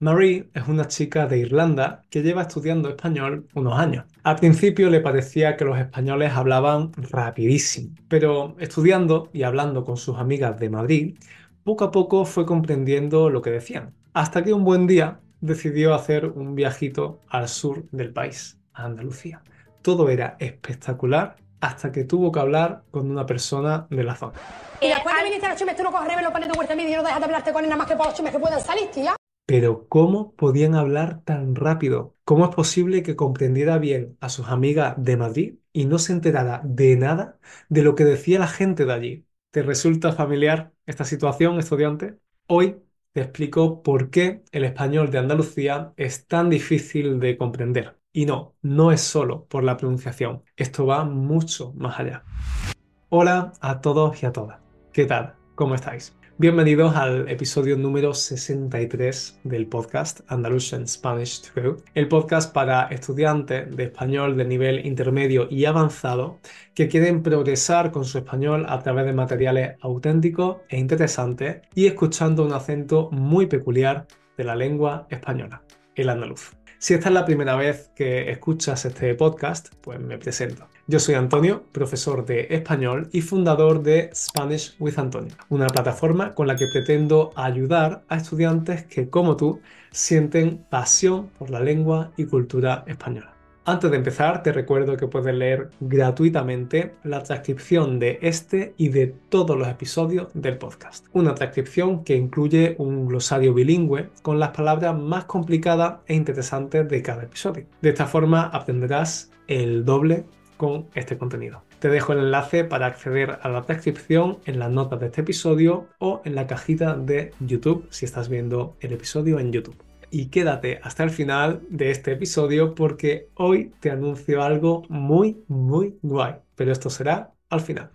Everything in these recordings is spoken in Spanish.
Marie es una chica de Irlanda que lleva estudiando español unos años. Al principio le parecía que los españoles hablaban rapidísimo, pero estudiando y hablando con sus amigas de Madrid, poco a poco fue comprendiendo lo que decían, hasta que un buen día decidió hacer un viajito al sur del país, a Andalucía. Todo era espectacular hasta que tuvo que hablar con una persona de la zona. Y después que viniste a los tú no coges revelo, pones tu vuelta y no dejas de hablarte con él nada más que por los chimes que puedan salir, tía. Pero ¿cómo podían hablar tan rápido? ¿Cómo es posible que comprendiera bien a sus amigas de Madrid y no se enterara de nada de lo que decía la gente de allí? ¿Te resulta familiar esta situación, estudiante? Hoy te explico por qué el español de Andalucía es tan difícil de comprender. Y no, no es solo por la pronunciación, esto va mucho más allá. Hola a todos y a todas. ¿Qué tal? ¿Cómo estáis? Bienvenidos al episodio número 63 del podcast Andalusian Spanish Go, el podcast para estudiantes de español de nivel intermedio y avanzado que quieren progresar con su español a través de materiales auténticos e interesantes y escuchando un acento muy peculiar de la lengua española, el andaluz. Si esta es la primera vez que escuchas este podcast, pues me presento. Yo soy Antonio, profesor de español y fundador de Spanish with Antonio, una plataforma con la que pretendo ayudar a estudiantes que, como tú, sienten pasión por la lengua y cultura española. Antes de empezar, te recuerdo que puedes leer gratuitamente la transcripción de este y de todos los episodios del podcast. Una transcripción que incluye un glosario bilingüe con las palabras más complicadas e interesantes de cada episodio. De esta forma aprenderás el doble con este contenido. Te dejo el enlace para acceder a la transcripción en las notas de este episodio o en la cajita de YouTube si estás viendo el episodio en YouTube y quédate hasta el final de este episodio porque hoy te anuncio algo muy, muy guay, pero esto será al final.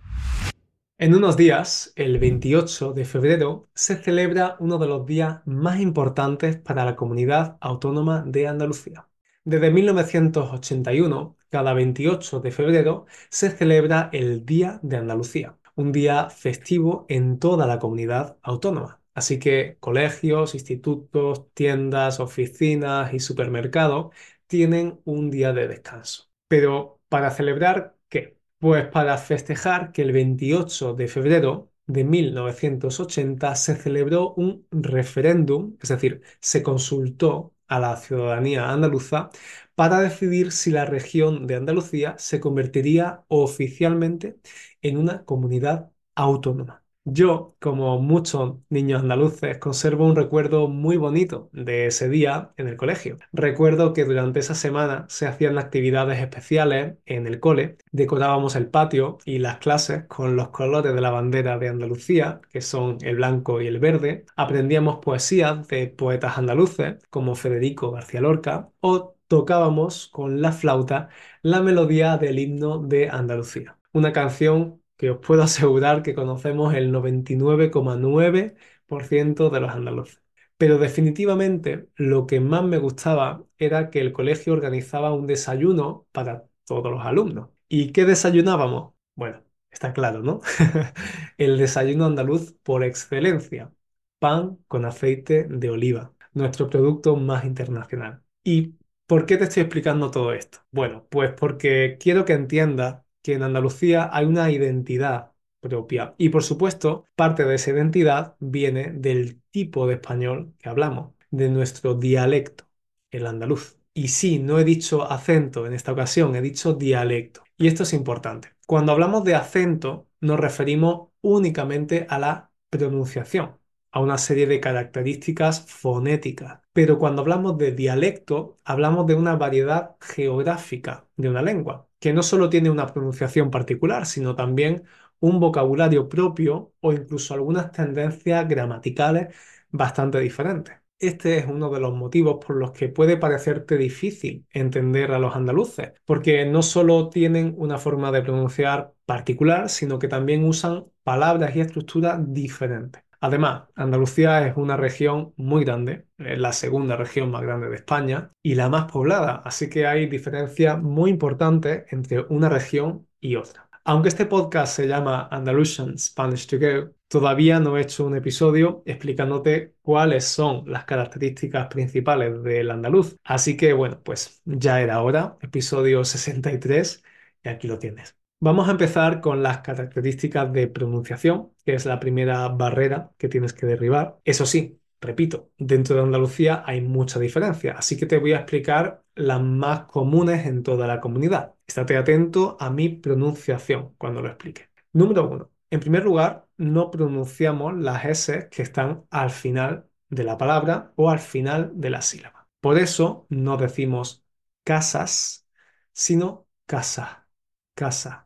En unos días, el 28 de febrero, se celebra uno de los días más importantes para la comunidad autónoma de Andalucía. Desde 1981, cada 28 de febrero, se celebra el Día de Andalucía, un día festivo en toda la comunidad autónoma. Así que colegios, institutos, tiendas, oficinas y supermercados tienen un día de descanso. Pero ¿para celebrar qué? Pues para festejar que el 28 de febrero de 1980 se celebró un referéndum, es decir, se consultó a la ciudadanía andaluza para decidir si la región de Andalucía se convertiría oficialmente en una comunidad autónoma. Yo, como muchos niños andaluces, conservo un recuerdo muy bonito de ese día en el colegio. Recuerdo que durante esa semana se hacían actividades especiales en el cole, decorábamos el patio y las clases con los colores de la bandera de Andalucía, que son el blanco y el verde. Aprendíamos poesías de poetas andaluces como Federico García Lorca o tocábamos con la flauta la melodía del himno de Andalucía. Una canción que os puedo asegurar que conocemos el 99,9% de los andaluces. Pero definitivamente lo que más me gustaba era que el colegio organizaba un desayuno para todos los alumnos. ¿Y qué desayunábamos? Bueno, está claro, ¿no? el desayuno andaluz por excelencia. Pan con aceite de oliva, nuestro producto más internacional. ¿Y por qué te estoy explicando todo esto? Bueno, pues porque quiero que entiendas que en Andalucía hay una identidad propia. Y por supuesto, parte de esa identidad viene del tipo de español que hablamos, de nuestro dialecto, el andaluz. Y sí, no he dicho acento en esta ocasión, he dicho dialecto. Y esto es importante. Cuando hablamos de acento, nos referimos únicamente a la pronunciación, a una serie de características fonéticas. Pero cuando hablamos de dialecto, hablamos de una variedad geográfica de una lengua que no solo tiene una pronunciación particular, sino también un vocabulario propio o incluso algunas tendencias gramaticales bastante diferentes. Este es uno de los motivos por los que puede parecerte difícil entender a los andaluces, porque no solo tienen una forma de pronunciar particular, sino que también usan palabras y estructuras diferentes. Además, Andalucía es una región muy grande, es la segunda región más grande de España y la más poblada, así que hay diferencias muy importantes entre una región y otra. Aunque este podcast se llama Andalusian Spanish to Go, todavía no he hecho un episodio explicándote cuáles son las características principales del andaluz. Así que bueno, pues ya era hora, episodio 63, y aquí lo tienes. Vamos a empezar con las características de pronunciación, que es la primera barrera que tienes que derribar. Eso sí, repito, dentro de Andalucía hay mucha diferencia, así que te voy a explicar las más comunes en toda la comunidad. Estate atento a mi pronunciación cuando lo explique. Número uno. En primer lugar, no pronunciamos las S que están al final de la palabra o al final de la sílaba. Por eso no decimos casas, sino casa, casa.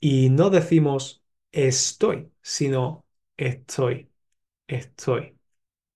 Y no decimos estoy, sino estoy, estoy.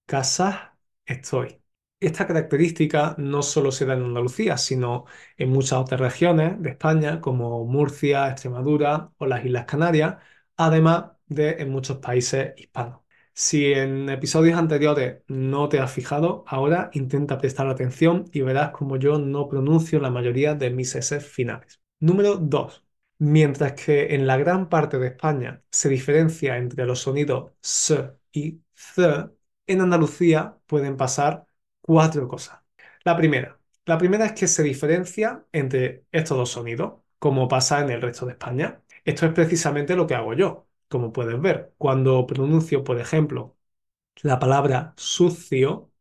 Casa, estoy. Esta característica no solo se da en Andalucía, sino en muchas otras regiones de España, como Murcia, Extremadura o las Islas Canarias, además de en muchos países hispanos. Si en episodios anteriores no te has fijado, ahora intenta prestar atención y verás como yo no pronuncio la mayoría de mis S finales. Número 2. Mientras que en la gran parte de España se diferencia entre los sonidos S y Z, en Andalucía pueden pasar cuatro cosas. La primera, la primera es que se diferencia entre estos dos sonidos, como pasa en el resto de España. Esto es precisamente lo que hago yo, como puedes ver. Cuando pronuncio, por ejemplo, la palabra sucio,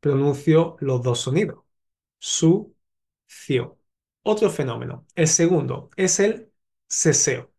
pronuncio los dos sonidos. Sucio. Otro fenómeno, el segundo, es el seseo.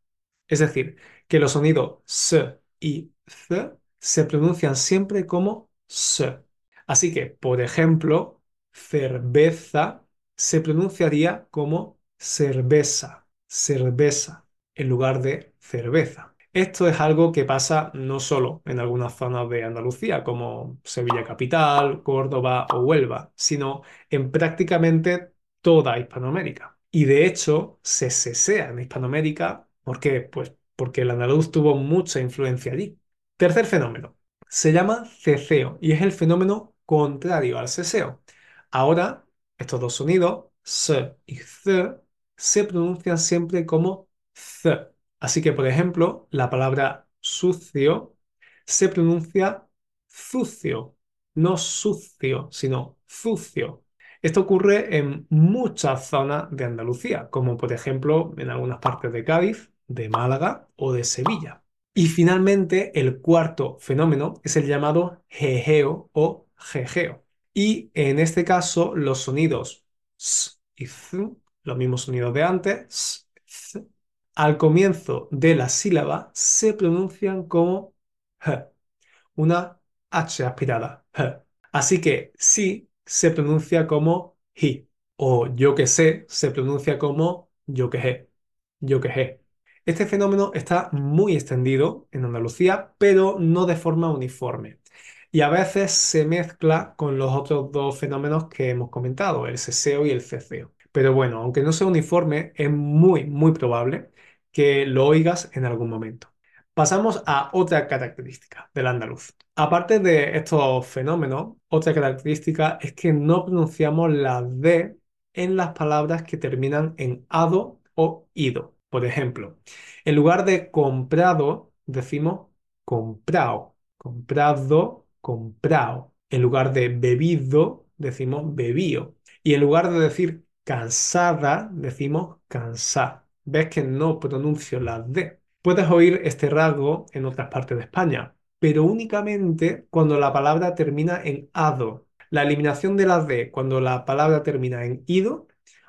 Es decir, que los sonidos s y z se pronuncian siempre como s. Así que, por ejemplo, cerveza se pronunciaría como cerveza, cerveza, en lugar de cerveza. Esto es algo que pasa no solo en algunas zonas de Andalucía, como Sevilla Capital, Córdoba o Huelva, sino en prácticamente toda Hispanoamérica. Y de hecho, se sesea en Hispanoamérica. ¿Por qué? Pues porque el andaluz tuvo mucha influencia allí. Tercer fenómeno. Se llama ceceo y es el fenómeno contrario al seseo. Ahora, estos dos sonidos, s y z, se pronuncian siempre como z. Así que, por ejemplo, la palabra sucio se pronuncia sucio, no sucio, sino sucio. Esto ocurre en muchas zonas de Andalucía, como por ejemplo en algunas partes de Cádiz, de Málaga o de Sevilla. Y finalmente, el cuarto fenómeno es el llamado jejeo o jejeo. Y en este caso, los sonidos s y z, los mismos sonidos de antes, s, al comienzo de la sílaba se pronuncian como h, una h aspirada. Así que sí se pronuncia como hi, o yo que sé se pronuncia como yo que he, yo que he. Este fenómeno está muy extendido en Andalucía, pero no de forma uniforme. Y a veces se mezcla con los otros dos fenómenos que hemos comentado, el seseo y el ceceo. Pero bueno, aunque no sea uniforme, es muy, muy probable que lo oigas en algún momento. Pasamos a otra característica del andaluz. Aparte de estos fenómenos, otra característica es que no pronunciamos la D en las palabras que terminan en ado o ido. Por ejemplo, en lugar de comprado, decimos comprado, comprado, comprado. En lugar de bebido, decimos bebío. Y en lugar de decir cansada, decimos cansá. Ves que no pronuncio la D. Puedes oír este rasgo en otras partes de España, pero únicamente cuando la palabra termina en ado. La eliminación de la D cuando la palabra termina en ido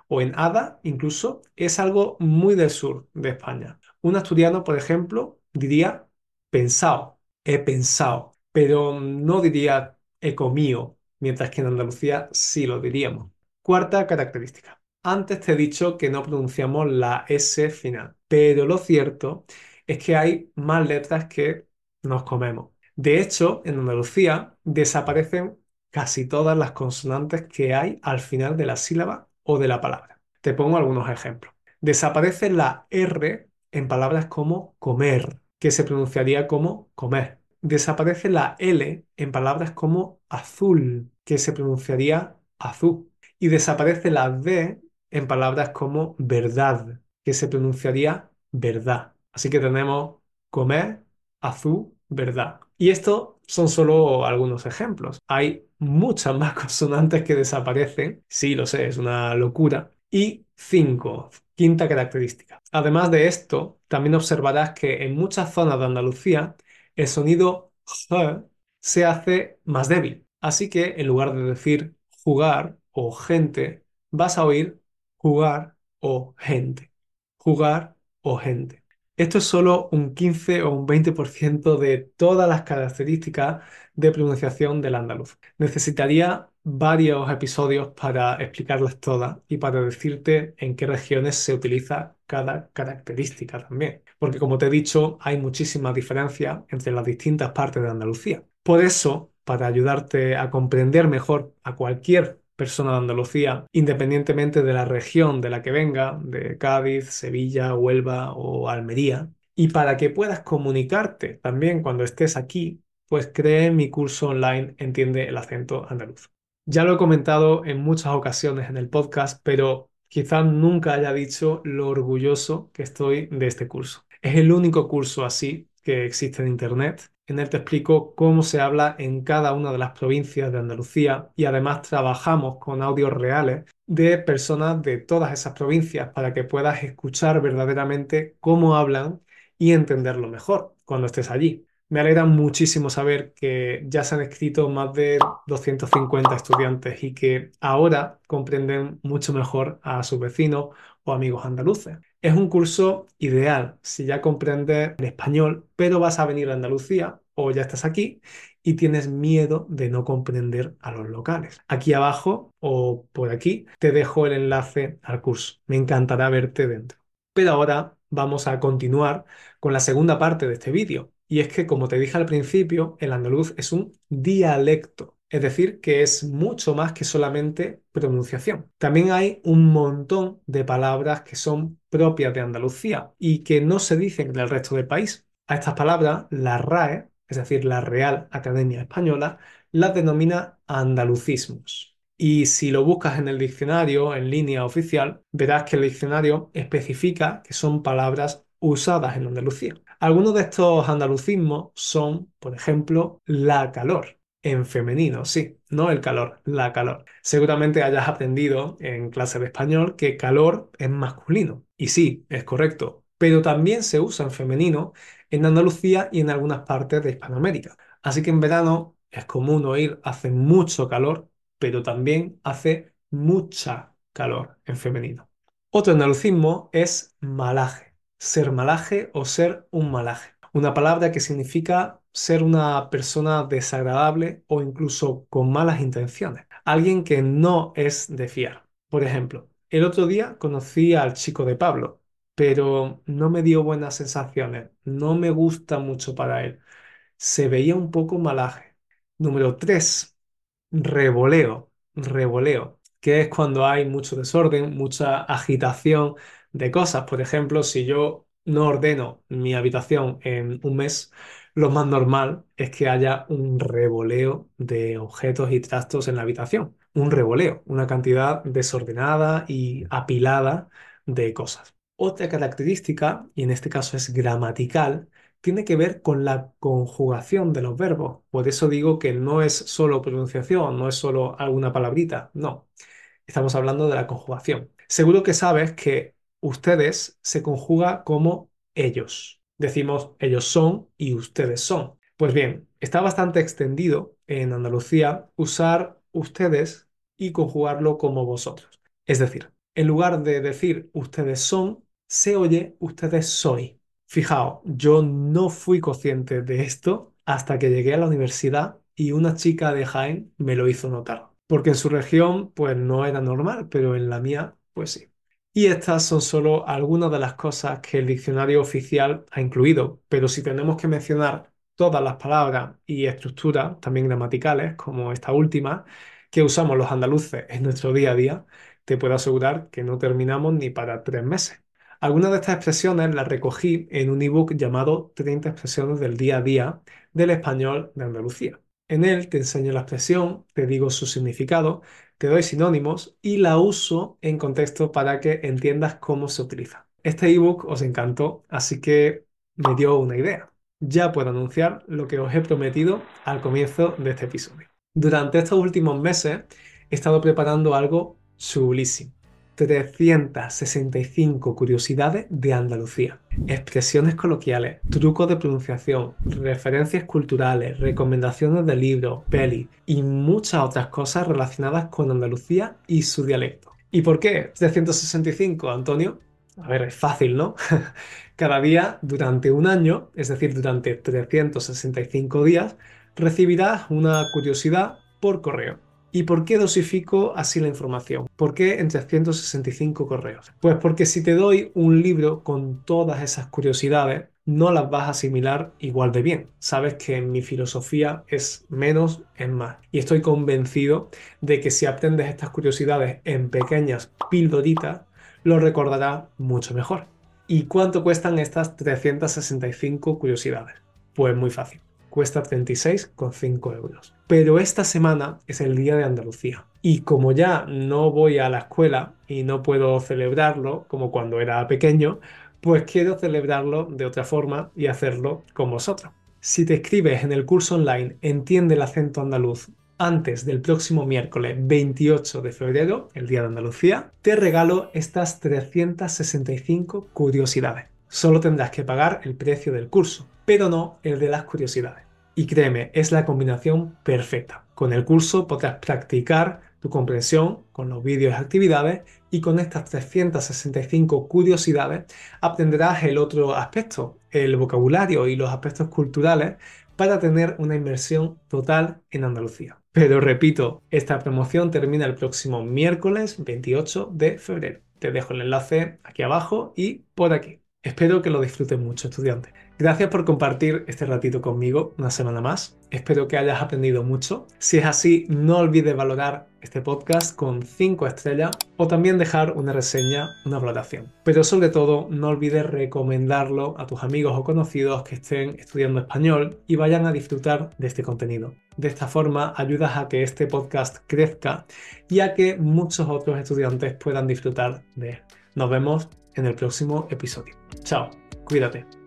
o en ada incluso es algo muy del sur de España. Un asturiano, por ejemplo, diría pensado, he pensado, pero no diría he comido, mientras que en Andalucía sí lo diríamos. Cuarta característica. Antes te he dicho que no pronunciamos la S final, pero lo cierto es que hay más letras que nos comemos. De hecho, en Andalucía desaparecen casi todas las consonantes que hay al final de la sílaba o de la palabra. Te pongo algunos ejemplos. Desaparece la R en palabras como comer, que se pronunciaría como comer. Desaparece la L en palabras como azul, que se pronunciaría azul. Y desaparece la D en palabras como verdad, que se pronunciaría verdad. Así que tenemos comer, azul, verdad. Y estos son solo algunos ejemplos. Hay muchas más consonantes que desaparecen. Sí, lo sé, es una locura. Y cinco, quinta característica. Además de esto, también observarás que en muchas zonas de Andalucía el sonido se hace más débil. Así que en lugar de decir jugar o gente, vas a oír jugar o gente. Jugar o gente. Esto es solo un 15 o un 20% de todas las características de pronunciación del andaluz. Necesitaría varios episodios para explicarlas todas y para decirte en qué regiones se utiliza cada característica también. Porque como te he dicho, hay muchísimas diferencias entre las distintas partes de Andalucía. Por eso, para ayudarte a comprender mejor a cualquier persona de Andalucía, independientemente de la región de la que venga, de Cádiz, Sevilla, Huelva o Almería. Y para que puedas comunicarte también cuando estés aquí, pues cree mi curso online Entiende el acento andaluz. Ya lo he comentado en muchas ocasiones en el podcast, pero quizás nunca haya dicho lo orgulloso que estoy de este curso. Es el único curso así que existe en Internet en él te explico cómo se habla en cada una de las provincias de Andalucía y además trabajamos con audios reales de personas de todas esas provincias para que puedas escuchar verdaderamente cómo hablan y entenderlo mejor cuando estés allí. Me alegra muchísimo saber que ya se han escrito más de 250 estudiantes y que ahora comprenden mucho mejor a sus vecinos o amigos andaluces. Es un curso ideal si ya comprendes el español, pero vas a venir a Andalucía o ya estás aquí y tienes miedo de no comprender a los locales. Aquí abajo o por aquí te dejo el enlace al curso. Me encantará verte dentro. Pero ahora vamos a continuar con la segunda parte de este vídeo. Y es que, como te dije al principio, el andaluz es un dialecto. Es decir, que es mucho más que solamente pronunciación. También hay un montón de palabras que son propias de Andalucía y que no se dicen en el resto del país. A estas palabras, la RAE, es decir, la Real Academia Española, las denomina andalucismos. Y si lo buscas en el diccionario en línea oficial, verás que el diccionario especifica que son palabras usadas en Andalucía. Algunos de estos andalucismos son, por ejemplo, la calor, en femenino, sí, no el calor, la calor. Seguramente hayas aprendido en clase de español que calor es masculino. Y sí, es correcto, pero también se usa en femenino en Andalucía y en algunas partes de Hispanoamérica. Así que en verano es común oír hace mucho calor, pero también hace mucha calor en femenino. Otro andalucismo es malaje, ser malaje o ser un malaje. Una palabra que significa ser una persona desagradable o incluso con malas intenciones. Alguien que no es de fiar. Por ejemplo, el otro día conocí al chico de Pablo, pero no me dio buenas sensaciones. No me gusta mucho para él. Se veía un poco malaje. Número 3. Revoleo. Revoleo. Que es cuando hay mucho desorden, mucha agitación de cosas. Por ejemplo, si yo no ordeno mi habitación en un mes, lo más normal es que haya un revoleo de objetos y trastos en la habitación. Un revoleo, una cantidad desordenada y apilada de cosas. Otra característica, y en este caso es gramatical, tiene que ver con la conjugación de los verbos. Por eso digo que no es solo pronunciación, no es solo alguna palabrita, no. Estamos hablando de la conjugación. Seguro que sabes que ustedes se conjuga como ellos. Decimos ellos son y ustedes son. Pues bien, está bastante extendido en Andalucía usar ustedes y conjugarlo como vosotros. Es decir, en lugar de decir ustedes son, se oye ustedes soy. Fijaos, yo no fui consciente de esto hasta que llegué a la universidad y una chica de Jaén me lo hizo notar. Porque en su región pues no era normal, pero en la mía pues sí. Y estas son solo algunas de las cosas que el diccionario oficial ha incluido, pero si tenemos que mencionar todas las palabras y estructuras, también gramaticales, como esta última, que usamos los andaluces en nuestro día a día, te puedo asegurar que no terminamos ni para tres meses. Algunas de estas expresiones las recogí en un ebook llamado 30 expresiones del día a día del español de Andalucía. En él te enseño la expresión, te digo su significado, te doy sinónimos y la uso en contexto para que entiendas cómo se utiliza. Este ebook os encantó, así que me dio una idea. Ya puedo anunciar lo que os he prometido al comienzo de este episodio. Durante estos últimos meses he estado preparando algo chulísimo. 365 curiosidades de Andalucía, expresiones coloquiales, trucos de pronunciación, referencias culturales, recomendaciones de libros, pelis y muchas otras cosas relacionadas con Andalucía y su dialecto. ¿Y por qué 365, Antonio? A ver, es fácil, ¿no? Cada día durante un año, es decir, durante 365 días, recibirás una curiosidad por correo. ¿Y por qué dosifico así la información? ¿Por qué en 365 correos? Pues porque si te doy un libro con todas esas curiosidades, no las vas a asimilar igual de bien. Sabes que mi filosofía es menos en más. Y estoy convencido de que si aprendes estas curiosidades en pequeñas pildoritas, lo recordarás mucho mejor. ¿Y cuánto cuestan estas 365 curiosidades? Pues muy fácil cuesta 36,5 euros. Pero esta semana es el Día de Andalucía. Y como ya no voy a la escuela y no puedo celebrarlo como cuando era pequeño, pues quiero celebrarlo de otra forma y hacerlo con vosotros. Si te escribes en el curso online Entiende el acento andaluz antes del próximo miércoles 28 de febrero, el Día de Andalucía, te regalo estas 365 curiosidades. Solo tendrás que pagar el precio del curso, pero no el de las curiosidades. Y créeme, es la combinación perfecta. Con el curso podrás practicar tu comprensión con los vídeos y actividades y con estas 365 curiosidades aprenderás el otro aspecto, el vocabulario y los aspectos culturales para tener una inmersión total en Andalucía. Pero repito, esta promoción termina el próximo miércoles 28 de febrero. Te dejo el enlace aquí abajo y por aquí. Espero que lo disfruten mucho, estudiantes. Gracias por compartir este ratito conmigo una semana más. Espero que hayas aprendido mucho. Si es así, no olvides valorar este podcast con 5 estrellas o también dejar una reseña, una valoración. Pero sobre todo, no olvides recomendarlo a tus amigos o conocidos que estén estudiando español y vayan a disfrutar de este contenido. De esta forma, ayudas a que este podcast crezca y a que muchos otros estudiantes puedan disfrutar de él. Nos vemos en el próximo episodio. Chao, cuídate.